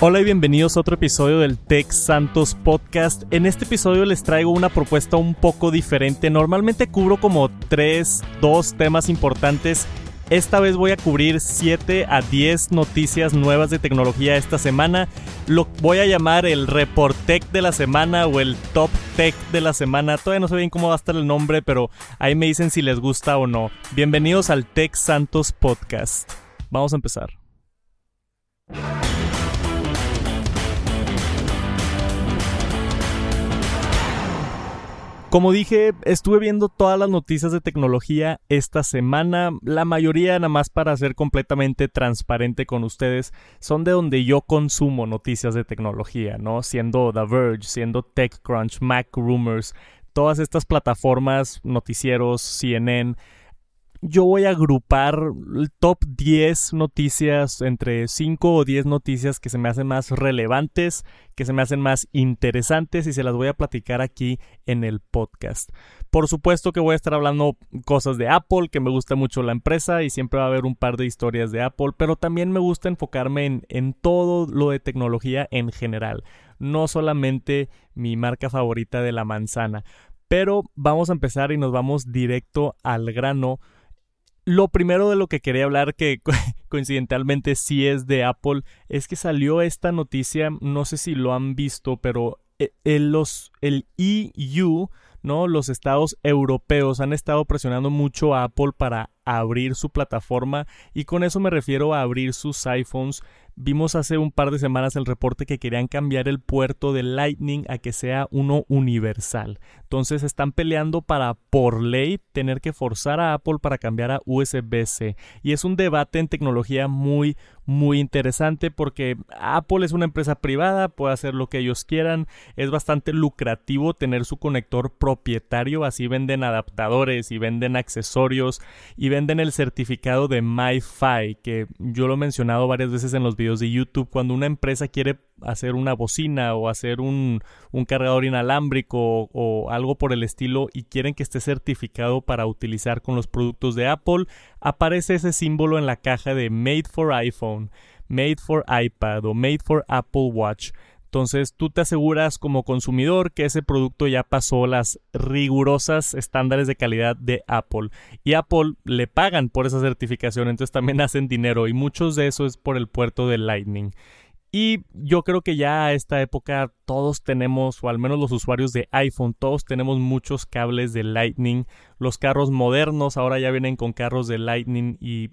Hola y bienvenidos a otro episodio del Tech Santos Podcast. En este episodio les traigo una propuesta un poco diferente. Normalmente cubro como 3, 2 temas importantes. Esta vez voy a cubrir 7 a 10 noticias nuevas de tecnología esta semana. Lo voy a llamar el Report Tech de la semana o el Top Tech de la semana. Todavía no sé bien cómo va a estar el nombre, pero ahí me dicen si les gusta o no. Bienvenidos al Tech Santos Podcast. Vamos a empezar. Como dije, estuve viendo todas las noticias de tecnología esta semana. La mayoría, nada más para ser completamente transparente con ustedes, son de donde yo consumo noticias de tecnología, ¿no? Siendo The Verge, siendo TechCrunch, Mac Rumors, todas estas plataformas, noticieros, CNN yo voy a agrupar el top 10 noticias, entre 5 o 10 noticias que se me hacen más relevantes, que se me hacen más interesantes y se las voy a platicar aquí en el podcast. Por supuesto que voy a estar hablando cosas de Apple, que me gusta mucho la empresa y siempre va a haber un par de historias de Apple, pero también me gusta enfocarme en, en todo lo de tecnología en general, no solamente mi marca favorita de la manzana. Pero vamos a empezar y nos vamos directo al grano lo primero de lo que quería hablar, que coincidentalmente sí es de Apple, es que salió esta noticia, no sé si lo han visto, pero el, eh, los, el EU, ¿no? Los estados europeos han estado presionando mucho a Apple para abrir su plataforma y con eso me refiero a abrir sus iPhones Vimos hace un par de semanas el reporte que querían cambiar el puerto de Lightning a que sea uno universal. Entonces están peleando para por ley tener que forzar a Apple para cambiar a USB-C. Y es un debate en tecnología muy muy interesante porque Apple es una empresa privada, puede hacer lo que ellos quieran, es bastante lucrativo tener su conector propietario, así venden adaptadores y venden accesorios y venden el certificado de MiFi, que yo lo he mencionado varias veces en los videos de YouTube, cuando una empresa quiere hacer una bocina o hacer un, un cargador inalámbrico o, o algo por el estilo y quieren que esté certificado para utilizar con los productos de Apple, aparece ese símbolo en la caja de Made for iPhone, Made for iPad o Made for Apple Watch. Entonces tú te aseguras como consumidor que ese producto ya pasó las rigurosas estándares de calidad de Apple. Y Apple le pagan por esa certificación, entonces también hacen dinero y muchos de eso es por el puerto de Lightning. Y yo creo que ya a esta época todos tenemos, o al menos los usuarios de iPhone, todos tenemos muchos cables de Lightning. Los carros modernos ahora ya vienen con carros de Lightning y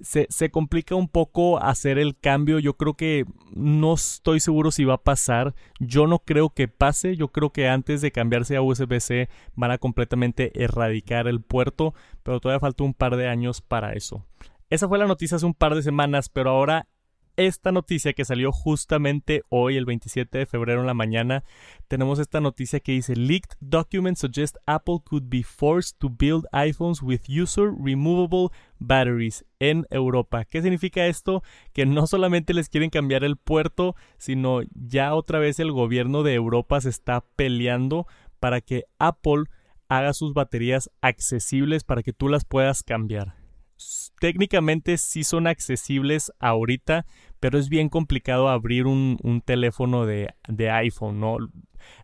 se, se, complica un poco hacer el cambio. Yo creo que no estoy seguro si va a pasar. Yo no creo que pase. Yo creo que antes de cambiarse a USB-C van a completamente erradicar el puerto, pero todavía falta un par de años para eso. Esa fue la noticia hace un par de semanas, pero ahora esta noticia que salió justamente hoy, el 27 de febrero en la mañana, tenemos esta noticia que dice Leaked documents suggest Apple could be forced to build iPhones with user removable batteries en Europa. ¿Qué significa esto? Que no solamente les quieren cambiar el puerto, sino ya otra vez el gobierno de Europa se está peleando para que Apple haga sus baterías accesibles para que tú las puedas cambiar técnicamente sí son accesibles ahorita, pero es bien complicado abrir un, teléfono de, de, iPhone, ¿no?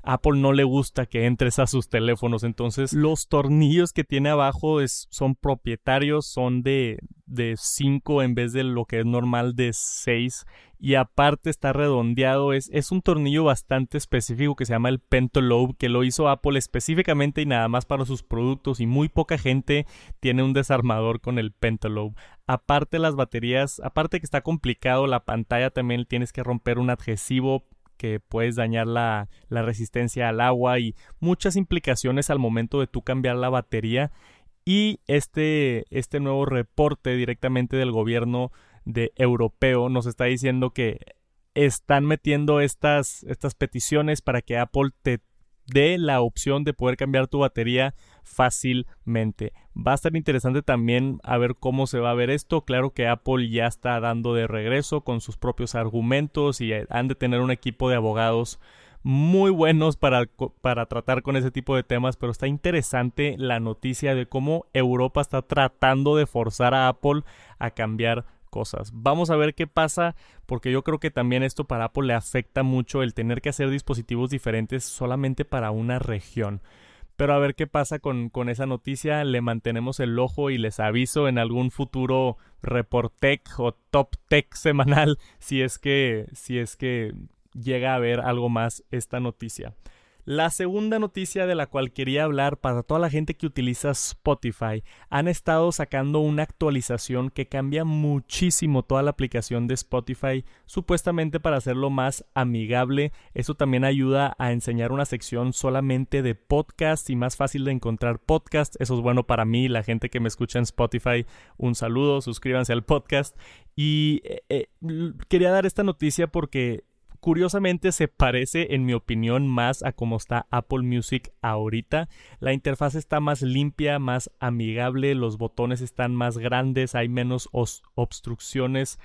Apple no le gusta que entres a sus teléfonos, entonces los tornillos que tiene abajo son propietarios, son de, de 5 en vez de lo que es normal de 6 y aparte está redondeado, es, un tornillo bastante específico que se llama el Pentalobe que lo hizo Apple específicamente y nada más para sus productos. Y muy poca gente tiene un desarmador con el Pentalobe. Aparte las baterías, aparte que está complicado, la pantalla también tienes que romper un adhesivo que puedes dañar la, la resistencia al agua y muchas implicaciones al momento de tú cambiar la batería. Y este, este nuevo reporte directamente del gobierno de europeo nos está diciendo que están metiendo estas, estas peticiones para que Apple te dé la opción de poder cambiar tu batería fácilmente. Va a estar interesante también a ver cómo se va a ver esto. Claro que Apple ya está dando de regreso con sus propios argumentos y han de tener un equipo de abogados muy buenos para, para tratar con ese tipo de temas, pero está interesante la noticia de cómo Europa está tratando de forzar a Apple a cambiar cosas. Vamos a ver qué pasa porque yo creo que también esto para Apple le afecta mucho el tener que hacer dispositivos diferentes solamente para una región. Pero a ver qué pasa con, con esa noticia. Le mantenemos el ojo y les aviso en algún futuro Reportec o Top Tech semanal si es que, si es que llega a ver algo más esta noticia. La segunda noticia de la cual quería hablar para toda la gente que utiliza Spotify, han estado sacando una actualización que cambia muchísimo toda la aplicación de Spotify, supuestamente para hacerlo más amigable. Eso también ayuda a enseñar una sección solamente de podcast y más fácil de encontrar podcast. Eso es bueno para mí, la gente que me escucha en Spotify. Un saludo, suscríbanse al podcast. Y eh, eh, quería dar esta noticia porque Curiosamente se parece, en mi opinión, más a cómo está Apple Music ahorita. La interfaz está más limpia, más amigable, los botones están más grandes, hay menos obstrucciones.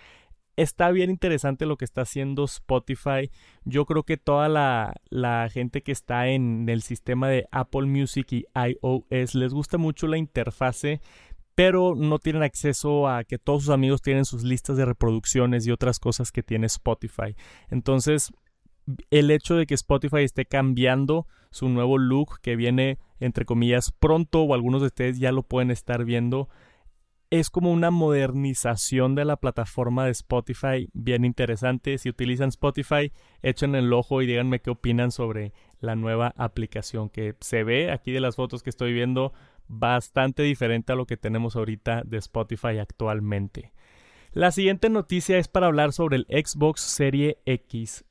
Está bien interesante lo que está haciendo Spotify. Yo creo que toda la, la, gente que está en el sistema de Apple Music y iOS les gusta mucho la interfase pero no tienen acceso a que todos sus amigos tienen sus listas de reproducciones y otras cosas que tiene Spotify. Entonces, el hecho de que Spotify esté cambiando su nuevo look que viene entre comillas pronto o algunos de ustedes ya lo pueden estar viendo es como una modernización de la plataforma de Spotify bien interesante. Si utilizan Spotify, echen el ojo y díganme qué opinan sobre la nueva aplicación que se ve aquí de las fotos que estoy viendo bastante diferente a lo que tenemos ahorita de Spotify actualmente. La siguiente noticia es para hablar sobre el Xbox Serie X.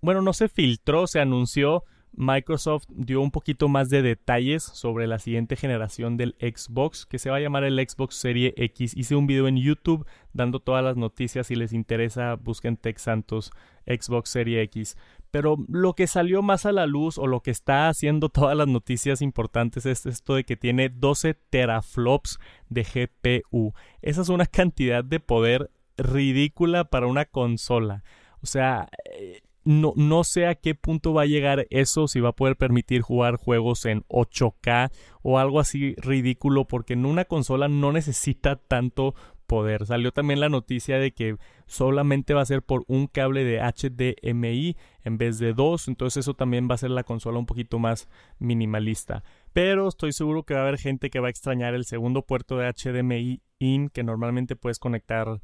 bueno, no se filtró, se anunció. Microsoft dio un poquito más de detalles sobre la siguiente generación del Xbox, que se va a llamar el Xbox Serie X. Hice un video en YouTube dando todas las noticias. Si les interesa, busquen Tech Santos Xbox Serie X. Pero lo que salió más a la luz o lo que está haciendo todas las noticias importantes es esto de que tiene 12 teraflops de GPU. Esa es una cantidad de poder ridícula para una consola. O sea, eh, no, no sé a qué punto va a llegar eso, si va a poder permitir jugar juegos en 8K o algo así ridículo, porque en una consola no necesita tanto poder. Salió también la noticia de que solamente va a ser por un cable de HDMI en vez de dos, entonces eso también va a hacer la consola un poquito más minimalista. Pero estoy seguro que va a haber gente que va a extrañar el segundo puerto de HDMI in que normalmente puedes conectar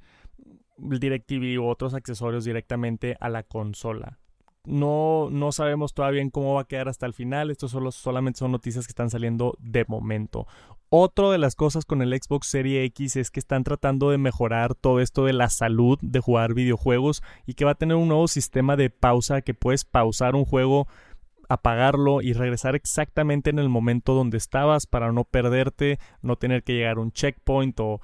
el DirecTV u otros accesorios directamente a la consola. No, no sabemos todavía cómo va a quedar hasta el final. Estos solo, solamente son noticias que están saliendo de momento. Otra de las cosas con el Xbox Series X es que están tratando de mejorar todo esto de la salud de jugar videojuegos y que va a tener un nuevo sistema de pausa que puedes pausar un juego apagarlo y regresar exactamente en el momento donde estabas para no perderte, no tener que llegar a un checkpoint o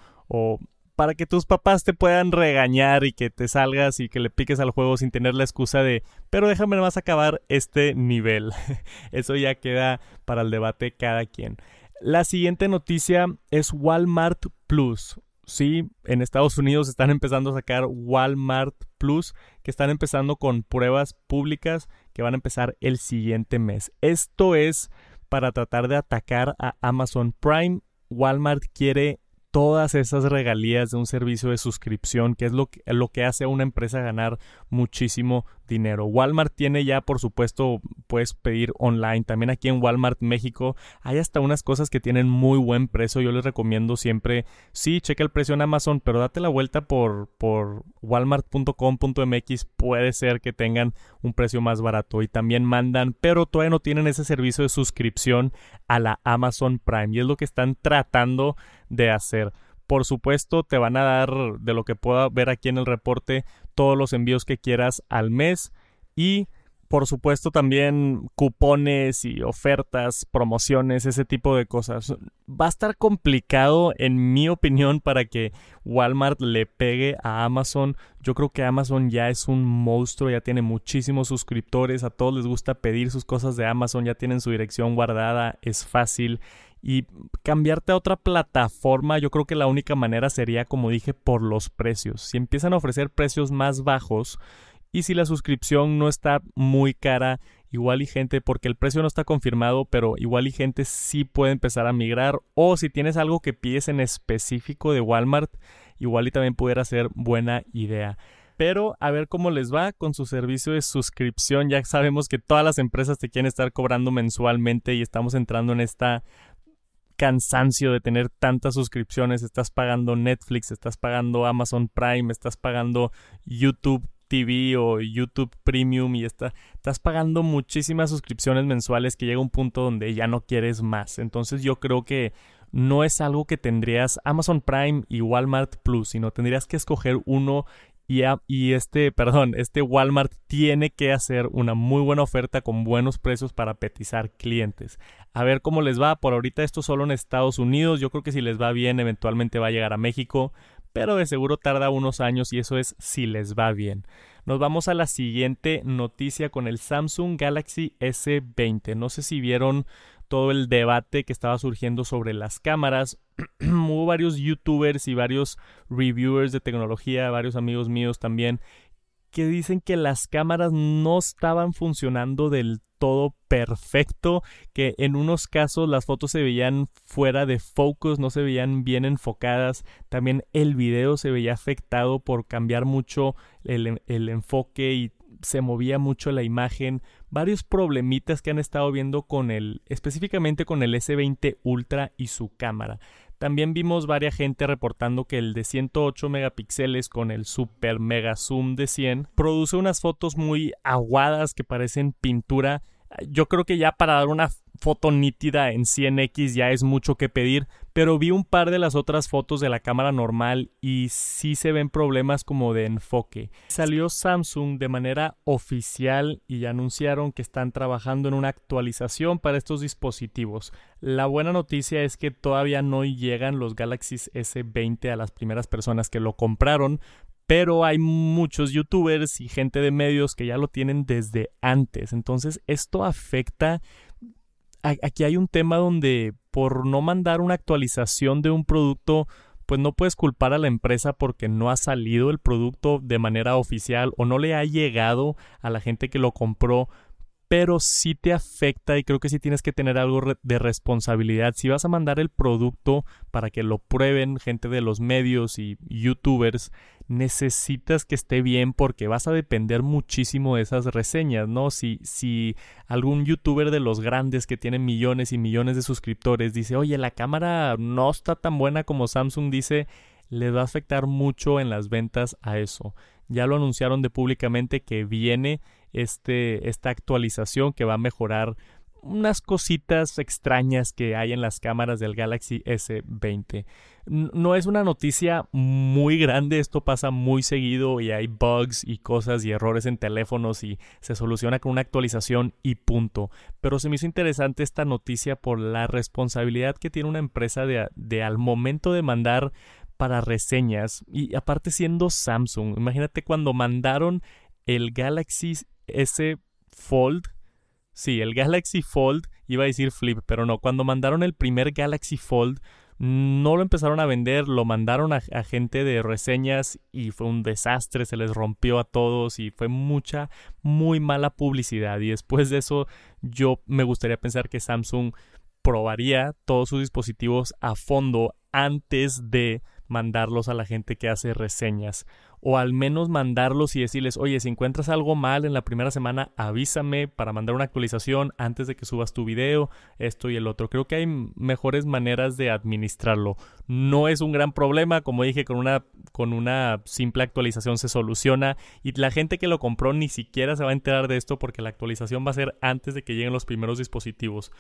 para que tus papás te puedan regañar y que te salgas y que le piques al juego sin tener la excusa de, pero déjame más acabar este nivel. Eso ya queda para el debate cada quien. La siguiente noticia es Walmart Plus. Sí, en Estados Unidos están empezando a sacar Walmart Plus, que están empezando con pruebas públicas que van a empezar el siguiente mes. Esto es para tratar de atacar a Amazon Prime. Walmart quiere todas esas regalías de un servicio de suscripción, que es lo que, lo que hace a una empresa ganar muchísimo dinero. Walmart tiene ya, por supuesto, puedes pedir online. También aquí en Walmart México hay hasta unas cosas que tienen muy buen precio. Yo les recomiendo siempre, sí, checa el precio en Amazon, pero date la vuelta por, por walmart.com.mx. Puede ser que tengan un precio más barato y también mandan, pero todavía no tienen ese servicio de suscripción a la Amazon Prime y es lo que están tratando de hacer. Por supuesto, te van a dar, de lo que pueda ver aquí en el reporte, todos los envíos que quieras al mes y por supuesto también cupones y ofertas, promociones, ese tipo de cosas. Va a estar complicado en mi opinión para que Walmart le pegue a Amazon. Yo creo que Amazon ya es un monstruo, ya tiene muchísimos suscriptores, a todos les gusta pedir sus cosas de Amazon, ya tienen su dirección guardada, es fácil. Y cambiarte a otra plataforma, yo creo que la única manera sería, como dije, por los precios. Si empiezan a ofrecer precios más bajos y si la suscripción no está muy cara, igual y gente, porque el precio no está confirmado, pero igual y gente sí puede empezar a migrar. O si tienes algo que pides en específico de Walmart igual y también pudiera ser buena idea. Pero a ver cómo les va con su servicio de suscripción. Ya sabemos que todas las empresas te quieren estar cobrando mensualmente y estamos entrando en esta cansancio de tener tantas suscripciones. Estás pagando Netflix, estás pagando Amazon Prime, estás pagando YouTube TV o YouTube Premium y estás pagando muchísimas suscripciones mensuales que llega un punto donde ya no quieres más. Entonces yo creo que no es algo que tendrías Amazon Prime y Walmart Plus, sino tendrías que escoger uno y, este, perdón, este Walmart tiene que hacer una muy buena oferta con buenos precios para petizar clientes. A ver cómo les va. Por ahorita esto solo en Estados Unidos. Yo creo que si les va bien, eventualmente va a llegar a México. Pero de seguro tarda unos años y eso es si les va bien. Nos vamos a la siguiente noticia con el Samsung Galaxy S20. No sé si vieron todo el debate que estaba surgiendo sobre las cámaras. Hubo varios youtubers y varios reviewers de tecnología, varios amigos míos también, que dicen que las cámaras no estaban funcionando del todo perfecto, que en unos casos las fotos se veían fuera de focus, no se veían bien enfocadas, también el video se veía afectado por cambiar mucho el, el enfoque y se movía mucho la imagen, varios problemitas que han estado viendo con el, específicamente con el S20 Ultra y su cámara. También vimos varias gente reportando que el de 108 megapíxeles con el super mega zoom de 100 produce unas fotos muy aguadas que parecen pintura. Yo creo que ya para dar una foto nítida en 100x ya es mucho que pedir, pero vi un par de las otras fotos de la cámara normal y sí se ven problemas como de enfoque. Salió Samsung de manera oficial y anunciaron que están trabajando en una actualización para estos dispositivos. La buena noticia es que todavía no llegan los Galaxy S20 a las primeras personas que lo compraron, pero hay muchos youtubers y gente de medios que ya lo tienen desde antes. Entonces esto afecta aquí hay un tema donde por no mandar una actualización de un producto, pues no puedes culpar a la empresa porque no ha salido el producto de manera oficial o no le ha llegado a la gente que lo compró pero sí te afecta y creo que sí tienes que tener algo de responsabilidad. Si vas a mandar el producto para que lo prueben gente de los medios y youtubers, necesitas que esté bien porque vas a depender muchísimo de esas reseñas, ¿no? Si, si algún youtuber de los grandes que tienen millones y millones de suscriptores dice, oye, la cámara no está tan buena como Samsung dice, les va a afectar mucho en las ventas a eso. Ya lo anunciaron de públicamente que viene este, esta actualización que va a mejorar unas cositas extrañas que hay en las cámaras del Galaxy S20. No es una noticia muy grande, esto pasa muy seguido y hay bugs y cosas y errores en teléfonos y se soluciona con una actualización y punto. Pero se me hizo interesante esta noticia por la responsabilidad que tiene una empresa de, de al momento de mandar para reseñas y aparte siendo Samsung, imagínate cuando mandaron el Galaxy ese Fold, sí, el Galaxy Fold, iba a decir Flip, pero no, cuando mandaron el primer Galaxy Fold, no lo empezaron a vender, lo mandaron a, gente de reseñas y fue un desastre, se les rompió a todos y fue mucha, muy mala publicidad. Y después de eso, yo me gustaría pensar que Samsung probaría todos sus dispositivos a fondo antes de mandarlos a la gente que hace reseñas o al menos mandarlos y decirles, oye, si encuentras algo mal en la primera semana, avísame para mandar una actualización antes de que subas tu video, esto y el otro. Creo que hay mejores maneras de administrarlo. No es un gran problema, como dije, con una, con una simple actualización se soluciona y la gente que lo compró ni siquiera se va a enterar de esto porque la actualización va a ser antes de que lleguen los primeros dispositivos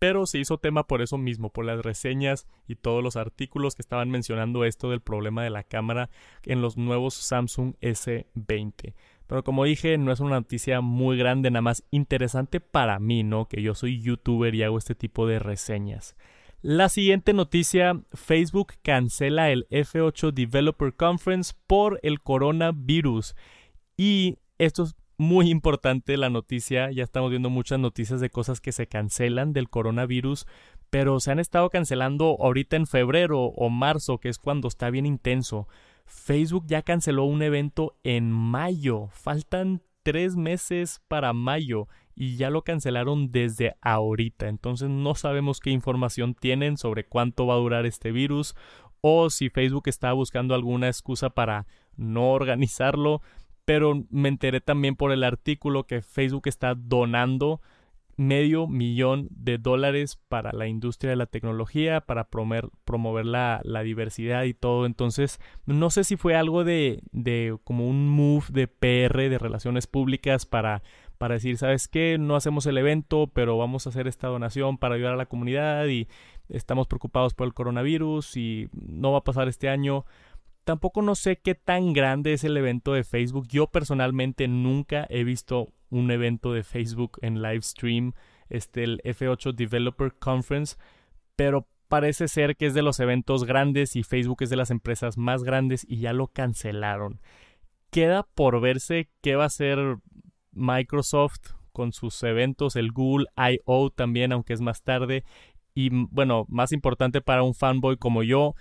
pero se hizo tema por eso mismo, por las reseñas y todos los artículos que estaban mencionando esto del problema de la cámara en los nuevos Samsung S20. Pero como dije, no es una noticia muy grande, nada más interesante para mí, ¿no? Que yo soy youtuber y hago este tipo de reseñas. La siguiente noticia, Facebook cancela el F8 Developer Conference por el coronavirus. Y esto es muy importante la noticia, ya estamos viendo muchas noticias de cosas que se cancelan del coronavirus, pero se han estado cancelando ahorita en febrero o marzo, que es cuando está bien intenso. Facebook ya canceló un evento en mayo, faltan tres meses para mayo y ya lo cancelaron desde ahorita, entonces no sabemos qué información tienen sobre cuánto va a durar este virus o si Facebook estaba buscando alguna excusa para no organizarlo, pero me enteré también por el artículo que Facebook está donando medio millón de dólares para la industria de la tecnología, para promover, promover la, diversidad y todo. Entonces, no sé si fue algo de, de como un move de PR, de relaciones públicas, para, para decir, ¿sabes qué? No hacemos el evento, pero vamos a hacer esta donación para ayudar a la comunidad y estamos preocupados por el coronavirus y no va a pasar este año. Tampoco no sé qué tan grande es el evento de Facebook. Yo personalmente nunca he visto un evento de Facebook en live stream, este, el F8 Developer Conference, pero parece ser que es de los eventos grandes y Facebook es de las empresas más grandes y ya lo cancelaron. Queda por verse qué va a hacer Microsoft con sus eventos, el Google I.O. también, aunque es más tarde. Y bueno, más importante para un fanboy como yo,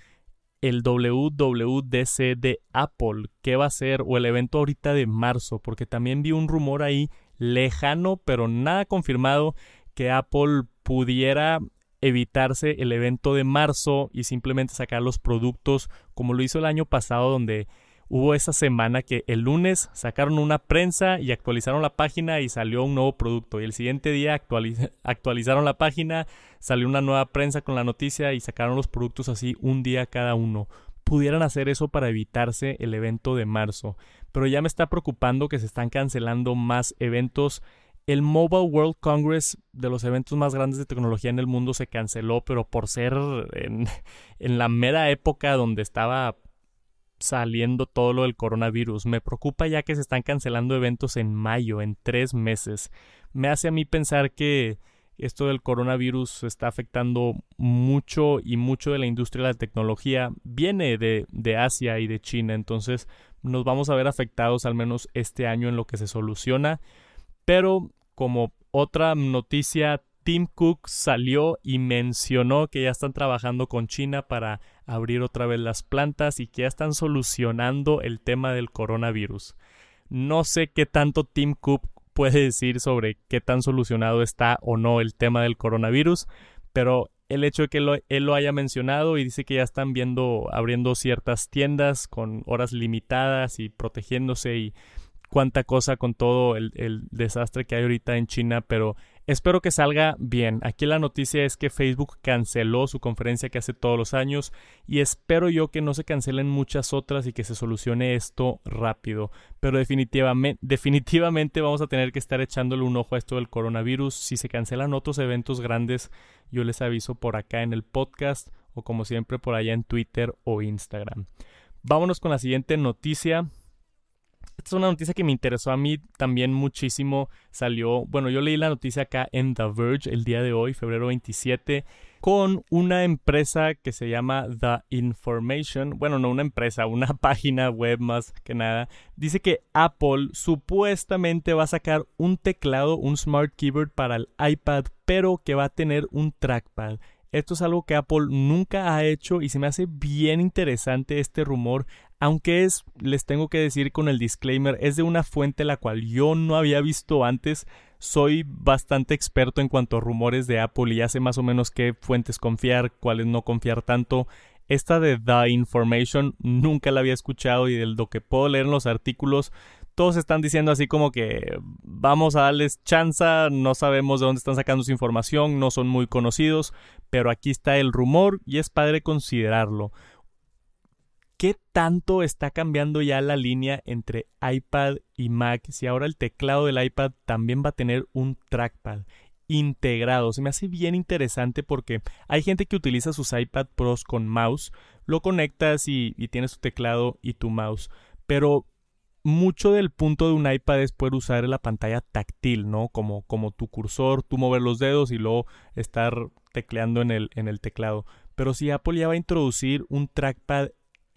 el WWDC de Apple, qué va a ser, o el evento ahorita de marzo, porque también vi un rumor ahí lejano, pero nada confirmado, que Apple pudiera evitarse el evento de marzo y simplemente sacar los productos como lo hizo el año pasado donde hubo esa semana que el lunes sacaron una prensa y actualizaron la página y salió un nuevo producto y el siguiente día actualizaron la página, salió una nueva prensa con la noticia y sacaron los productos así un día cada uno. Pudieran hacer eso para evitarse el evento de marzo pero ya me está preocupando que se están cancelando más eventos. El Mobile World Congress, de los eventos más grandes de tecnología en el mundo, se canceló, pero por ser en, en la mera época donde estaba saliendo todo lo del coronavirus. Me preocupa ya que se están cancelando eventos en mayo, en tres meses. Me hace a mí pensar que esto del coronavirus está afectando mucho y mucho de la industria de la tecnología viene de, de Asia y de China. Entonces nos vamos a ver afectados al menos este año en lo que se soluciona. Pero como otra noticia, Tim Cook salió y mencionó que ya están trabajando con China para abrir otra vez las plantas y que ya están solucionando el tema del coronavirus. No sé qué tanto Tim Cook puede decir sobre qué tan solucionado está o no el tema del coronavirus, pero el hecho de que él lo haya mencionado y dice que ya están viendo, abriendo ciertas tiendas con horas limitadas y protegiéndose y cuánta cosa con todo el, el, desastre que hay ahorita en China, pero espero que salga bien. Aquí la noticia es que Facebook canceló su conferencia que hace todos los años y espero yo que no se cancelen muchas otras y que se solucione esto rápido. Pero definitivamente, vamos a tener que estar echándole un ojo a esto del coronavirus. Si se cancelan otros eventos grandes, yo les aviso por acá en el podcast o como siempre por allá en Twitter o Instagram. Vámonos con la siguiente noticia. Es una noticia que me interesó a mí también muchísimo. Salió, bueno, yo leí la noticia acá en The Verge el día de hoy, febrero 27, con una empresa que se llama The Information. Bueno, no una empresa, una página web más que nada. Dice que Apple supuestamente va a sacar un teclado, un smart keyboard para el iPad, pero que va a tener un trackpad. Esto es algo que Apple nunca ha hecho y se me hace bien interesante este rumor aunque es, les tengo que decir con el disclaimer, es de una fuente la cual yo no había visto antes. Soy bastante experto en cuanto a rumores de Apple y sé más o menos qué fuentes confiar, cuáles no confiar tanto. Esta de The Information nunca la había escuchado y de lo que puedo leer en los artículos, todos están diciendo así como que vamos a darles chanza, no sabemos de dónde están sacando su información, no son muy conocidos, pero aquí está el rumor y es padre considerarlo. ¿Qué tanto está cambiando ya la línea entre iPad y Mac si ahora el teclado del iPad también va a tener un trackpad integrado? Se me hace bien interesante porque hay gente que utiliza sus iPad Pros con mouse, lo conectas y, tienes tu teclado y tu mouse, pero mucho del punto de un iPad es poder usar la pantalla táctil, ¿no? Como, como tu cursor, tú mover los dedos y luego estar tecleando en el, en el teclado. Pero si Apple ya va a introducir un trackpad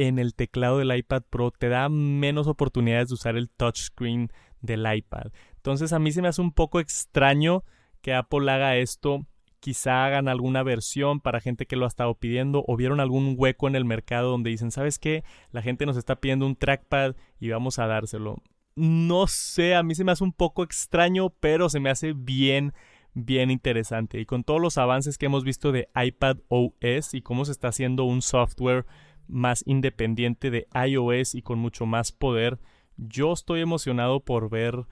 en el teclado del iPad Pro te da menos oportunidades de usar el touchscreen del iPad. Entonces a mí se me hace un poco extraño que Apple haga esto. Quizá hagan alguna versión para gente que lo ha estado pidiendo o vieron algún hueco en el mercado donde dicen, ¿sabes qué? La gente nos está pidiendo un trackpad y vamos a dárselo. No sé, a mí se me hace un poco extraño, pero se me hace bien bien interesante. Y con todos los avances que hemos visto de iPad OS y cómo se está haciendo un software más independiente de iOS y con mucho más poder. Yo estoy emocionado por ver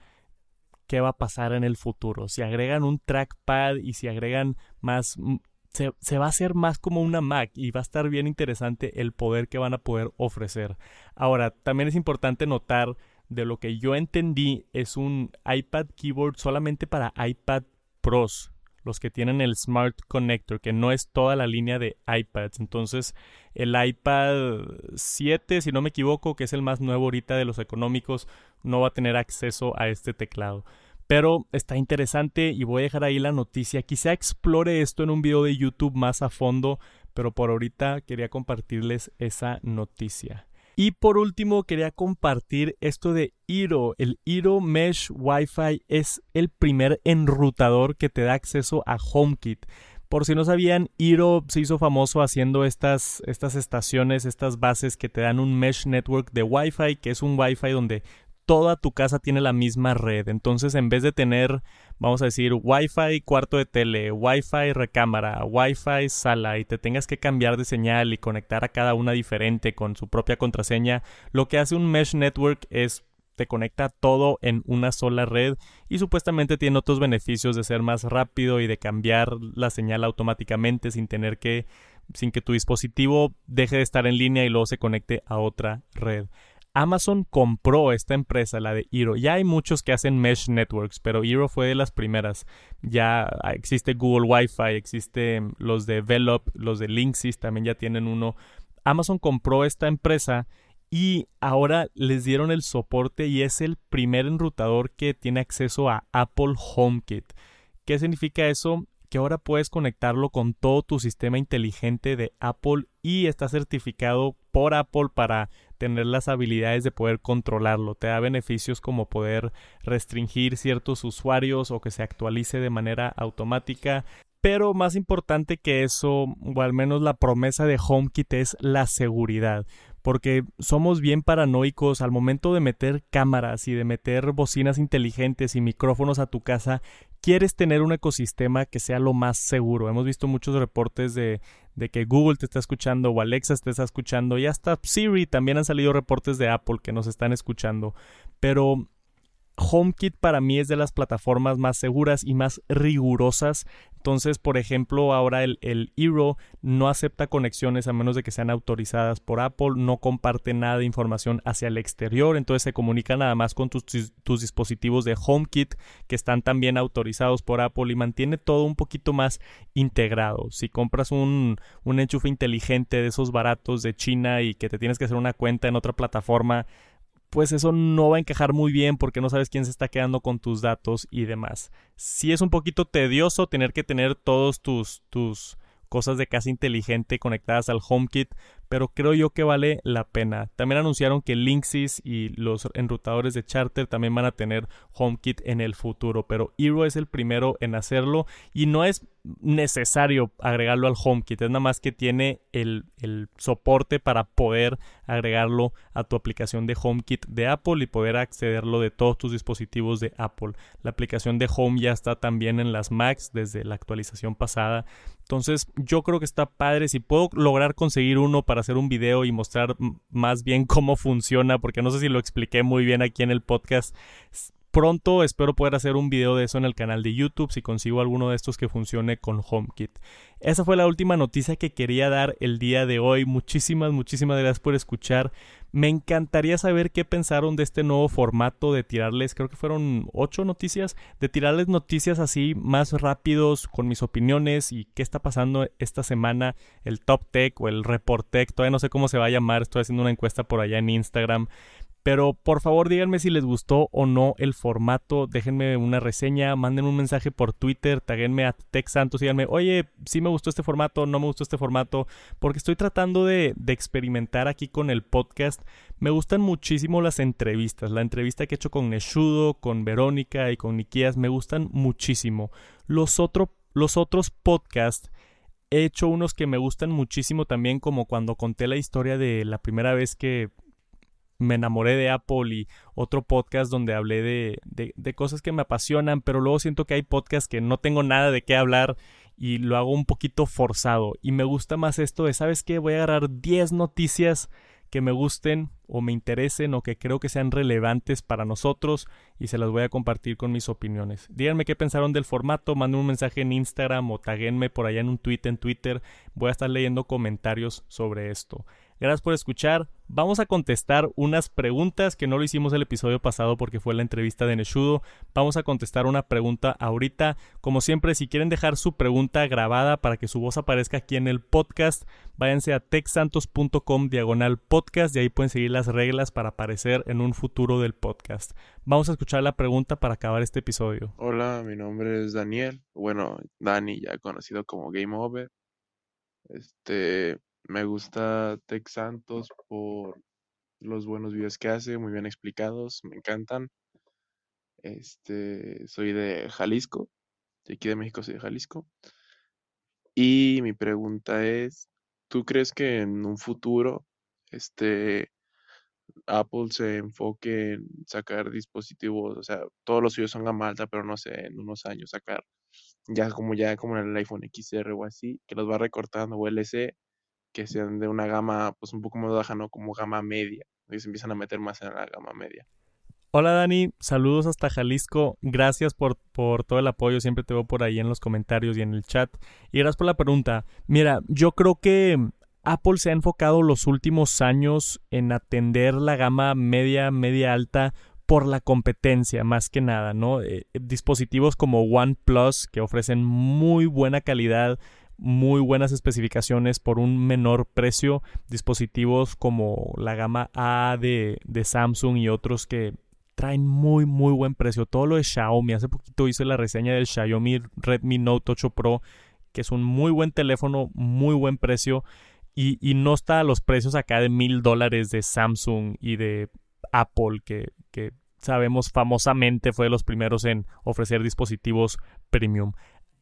qué va a pasar en el futuro. Si agregan un trackpad y si agregan más... Mm, se, se, va a hacer más como una Mac y va a estar bien interesante el poder que van a poder ofrecer. Ahora, también es importante notar de lo que yo entendí es un iPad keyboard solamente para iPad Pros, los que tienen el Smart Connector, que no es toda la línea de iPads. Entonces, el iPad 7, si no me equivoco, que es el más nuevo ahorita de los económicos, no va a tener acceso a este teclado. Pero está interesante y voy a dejar ahí la noticia. Quizá explore esto en un video de YouTube más a fondo, pero por ahorita quería compartirles esa noticia. Y por último, quería compartir esto de Iro. El Iro Mesh Wi-Fi es el primer enrutador que te da acceso a HomeKit. Por si no sabían, Iro se hizo famoso haciendo estas, estas estaciones, estas bases que te dan un mesh network de Wi-Fi, que es un Wi-Fi donde toda tu casa tiene la misma red. Entonces, en vez de tener, vamos a decir, Wi-Fi cuarto de tele, Wi-Fi recámara, Wi-Fi sala y te tengas que cambiar de señal y conectar a cada una diferente con su propia contraseña, lo que hace un mesh network es te conecta todo en una sola red y supuestamente tiene otros beneficios de ser más rápido y de cambiar la señal automáticamente sin tener que sin que tu dispositivo deje de estar en línea y luego se conecte a otra red. Amazon compró esta empresa, la de Eero. Ya hay muchos que hacen mesh networks, pero Eero fue de las primeras. Ya existe Google Wi-Fi, existe los de Velop, los de Linksys también ya tienen uno. Amazon compró esta empresa y ahora les dieron el soporte y es el primer enrutador que tiene acceso a Apple HomeKit. ¿Qué significa eso? Que ahora puedes conectarlo con todo tu sistema inteligente de Apple y está certificado por Apple para tener las habilidades de poder controlarlo. Te da beneficios como poder restringir ciertos usuarios o que se actualice de manera automática. Pero más importante que eso, o al menos la promesa de HomeKit, es la seguridad porque somos bien paranoicos al momento de meter cámaras y de meter bocinas inteligentes y micrófonos a tu casa, quieres tener un ecosistema que sea lo más seguro. Hemos visto muchos reportes de, que Google te está escuchando o Alexa te está escuchando y hasta Siri también han salido reportes de Apple que nos están escuchando. Pero HomeKit para mí es de las plataformas más seguras y más rigurosas. Entonces, por ejemplo, ahora el, el Eero no acepta conexiones a menos de que sean autorizadas por Apple, no comparte nada de información hacia el exterior, entonces se comunica nada más con tus, tus dispositivos de HomeKit que están también autorizados por Apple y mantiene todo un poquito más integrado. Si compras un, un enchufe inteligente de esos baratos de China y que te tienes que hacer una cuenta en otra plataforma, pues eso no va a encajar muy bien porque no sabes quién se está quedando con tus datos y demás. Sí es un poquito tedioso tener que tener todos tus, tus cosas de casa inteligente conectadas al HomeKit, pero creo yo que vale la pena. También anunciaron que Linksys y los enrutadores de Charter también van a tener HomeKit en el futuro, pero Eero es el primero en hacerlo y no es necesario agregarlo al HomeKit, es nada más que tiene el, el soporte para poder agregarlo a tu aplicación de HomeKit de Apple y poder accederlo de todos tus dispositivos de Apple. La aplicación de Home ya está también en las Macs desde la actualización pasada. Entonces yo creo que está padre si puedo lograr conseguir uno para hacer un video y mostrar más bien cómo funciona, porque no sé si lo expliqué muy bien aquí en el podcast. Pronto espero poder hacer un video de eso en el canal de YouTube si consigo alguno de estos que funcione con HomeKit. Esa fue la última noticia que quería dar el día de hoy. Muchísimas, muchísimas gracias por escuchar. Me encantaría saber qué pensaron de este nuevo formato de tirarles, creo que fueron ocho noticias, de tirarles noticias así más rápidos con mis opiniones y qué está pasando esta semana, el Top Tech o el Report Tech, todavía no sé cómo se va a llamar, estoy haciendo una encuesta por allá en Instagram. Pero por favor díganme si les gustó o no el formato, déjenme una reseña, manden un mensaje por Twitter, taguenme a TechSantos y díganme, oye, sí me gustó este formato, no me gustó este formato, porque estoy tratando de, experimentar aquí con el podcast. Me gustan muchísimo las entrevistas, la entrevista que he hecho con Neshudo, con Verónica y con Nikias, me gustan muchísimo. Los, los otros podcasts he hecho unos que me gustan muchísimo también, como cuando conté la historia de la primera vez que me enamoré de Apple y otro podcast donde hablé de, de, de, cosas que me apasionan, pero luego siento que hay podcasts que no tengo nada de qué hablar y lo hago un poquito forzado. Y me gusta más esto de, ¿sabes qué? Voy a agarrar 10 noticias que me gusten o me interesen o que creo que sean relevantes para nosotros y se las voy a compartir con mis opiniones. Díganme qué pensaron del formato, manden un mensaje en Instagram o taguenme por allá en un tweet en Twitter. Voy a estar leyendo comentarios sobre esto. Gracias por escuchar. Vamos a contestar unas preguntas que no lo hicimos el episodio pasado porque fue la entrevista de Neshudo. Vamos a contestar una pregunta ahorita. Como siempre, si quieren dejar su pregunta grabada para que su voz aparezca aquí en el podcast, váyanse a texantos.com diagonal podcast y ahí pueden seguir las reglas para aparecer en un futuro del podcast. Vamos a escuchar la pregunta para acabar este episodio. Hola, mi nombre es Daniel. Bueno, Dani, ya conocido como Game Over. Este, me gusta Tech Santos por los buenos videos que hace, muy bien explicados, me encantan. Este, soy de Jalisco, de aquí de México soy de Jalisco. Y mi pregunta es, ¿tú crees que en un futuro este Apple se enfoque en sacar dispositivos, o sea, todos los suyos son gama alta, pero no sé, en unos años sacar ya como ya como en el iPhone XR o así, que los va recortando o LC que sean de una gama pues un poco más baja, ¿no? Como gama media, y se empiezan a meter más en la gama media. Hola Dani, saludos hasta Jalisco. Gracias por, por todo el apoyo. Siempre te veo por ahí en los comentarios y en el chat. Y gracias por la pregunta. Mira, yo creo que Apple se ha enfocado los últimos años en atender la gama media, media alta por la competencia, más que nada, ¿no? Eh, dispositivos como OnePlus que ofrecen muy buena calidad, muy buenas especificaciones por un menor precio. Dispositivos como la gama A de, Samsung y otros que traen muy muy buen precio. Todo lo de Xiaomi. Hace poquito hice la reseña del Xiaomi Redmi Note 8 Pro, que es un muy buen teléfono, muy buen precio. Y, y no está a los precios acá de mil dólares de Samsung y de Apple, que, que sabemos famosamente fue de los primeros en ofrecer dispositivos premium.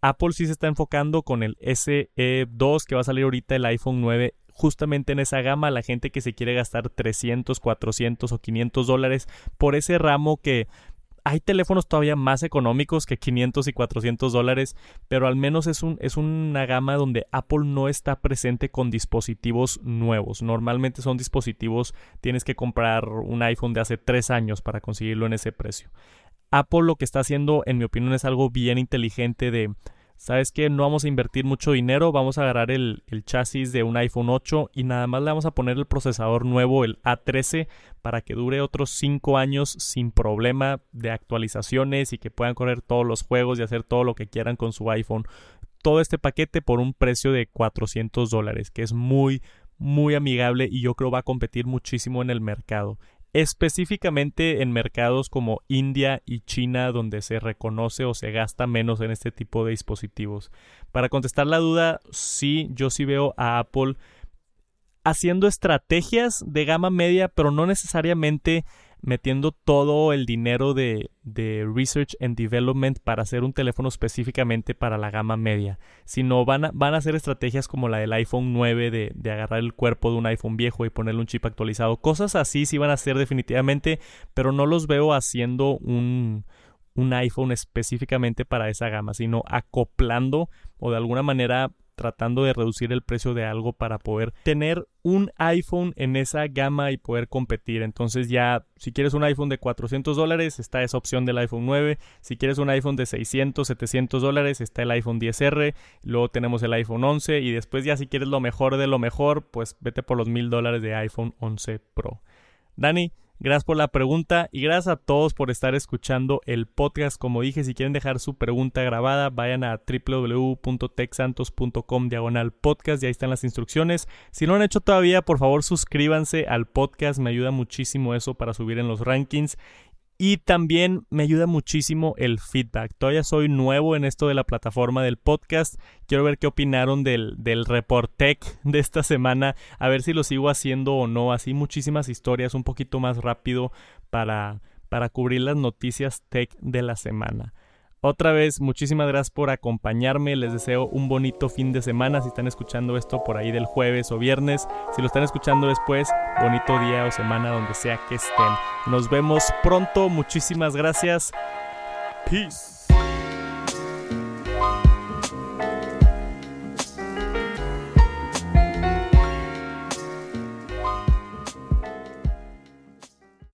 Apple sí se está enfocando con el SE2 que va a salir ahorita el iPhone 9 justamente en esa gama, la gente que se quiere gastar 300, 400 o 500 dólares por ese ramo que hay teléfonos todavía más económicos que 500 y 400 dólares, pero al menos es, un, es una gama donde Apple no está presente con dispositivos nuevos. Normalmente son dispositivos, tienes que comprar un iPhone de hace 3 años para conseguirlo en ese precio. Apple lo que está haciendo, en mi opinión, es algo bien inteligente de, ¿sabes qué? No vamos a invertir mucho dinero, vamos a agarrar el, el, chasis de un iPhone 8 y nada más le vamos a poner el procesador nuevo, el A13, para que dure otros 5 años sin problema de actualizaciones y que puedan correr todos los juegos y hacer todo lo que quieran con su iPhone. Todo este paquete por un precio de 400 dólares, que es muy, muy amigable y yo creo va a competir muchísimo en el mercado específicamente en mercados como India y China donde se reconoce o se gasta menos en este tipo de dispositivos. Para contestar la duda, sí, yo sí veo a Apple haciendo estrategias de gama media, pero no necesariamente metiendo todo el dinero de, de, Research and Development para hacer un teléfono específicamente para la gama media, sino van a, van a hacer estrategias como la del iPhone 9 de, de, agarrar el cuerpo de un iPhone viejo y ponerle un chip actualizado. Cosas así sí van a hacer definitivamente, pero no los veo haciendo un, un iPhone específicamente para esa gama, sino acoplando o de alguna manera tratando de reducir el precio de algo para poder tener un iPhone en esa gama y poder competir. Entonces ya, si quieres un iPhone de 400 dólares, está esa opción del iPhone 9. Si quieres un iPhone de 600, 700 dólares, está el iPhone 10R. Luego tenemos el iPhone 11 y después ya si quieres lo mejor de lo mejor, pues vete por los mil dólares de iPhone 11 Pro. Dani, Gracias por la pregunta y gracias a todos por estar escuchando el podcast. Como dije, si quieren dejar su pregunta grabada, vayan a www.texantos.com diagonal podcast y ahí están las instrucciones. Si no lo han hecho todavía, por favor suscríbanse al podcast, me ayuda muchísimo eso para subir en los rankings. Y también me ayuda muchísimo el feedback. Todavía soy nuevo en esto de la plataforma del podcast. Quiero ver qué opinaron del, del report tech de esta semana. A ver si lo sigo haciendo o no. Así muchísimas historias un poquito más rápido para, para cubrir las noticias tech de la semana. Otra vez, muchísimas gracias por acompañarme. Les deseo un bonito fin de semana. Si están escuchando esto por ahí del jueves o viernes, si lo están escuchando después, bonito día o semana donde sea que estén. Nos vemos pronto. Muchísimas gracias. Peace.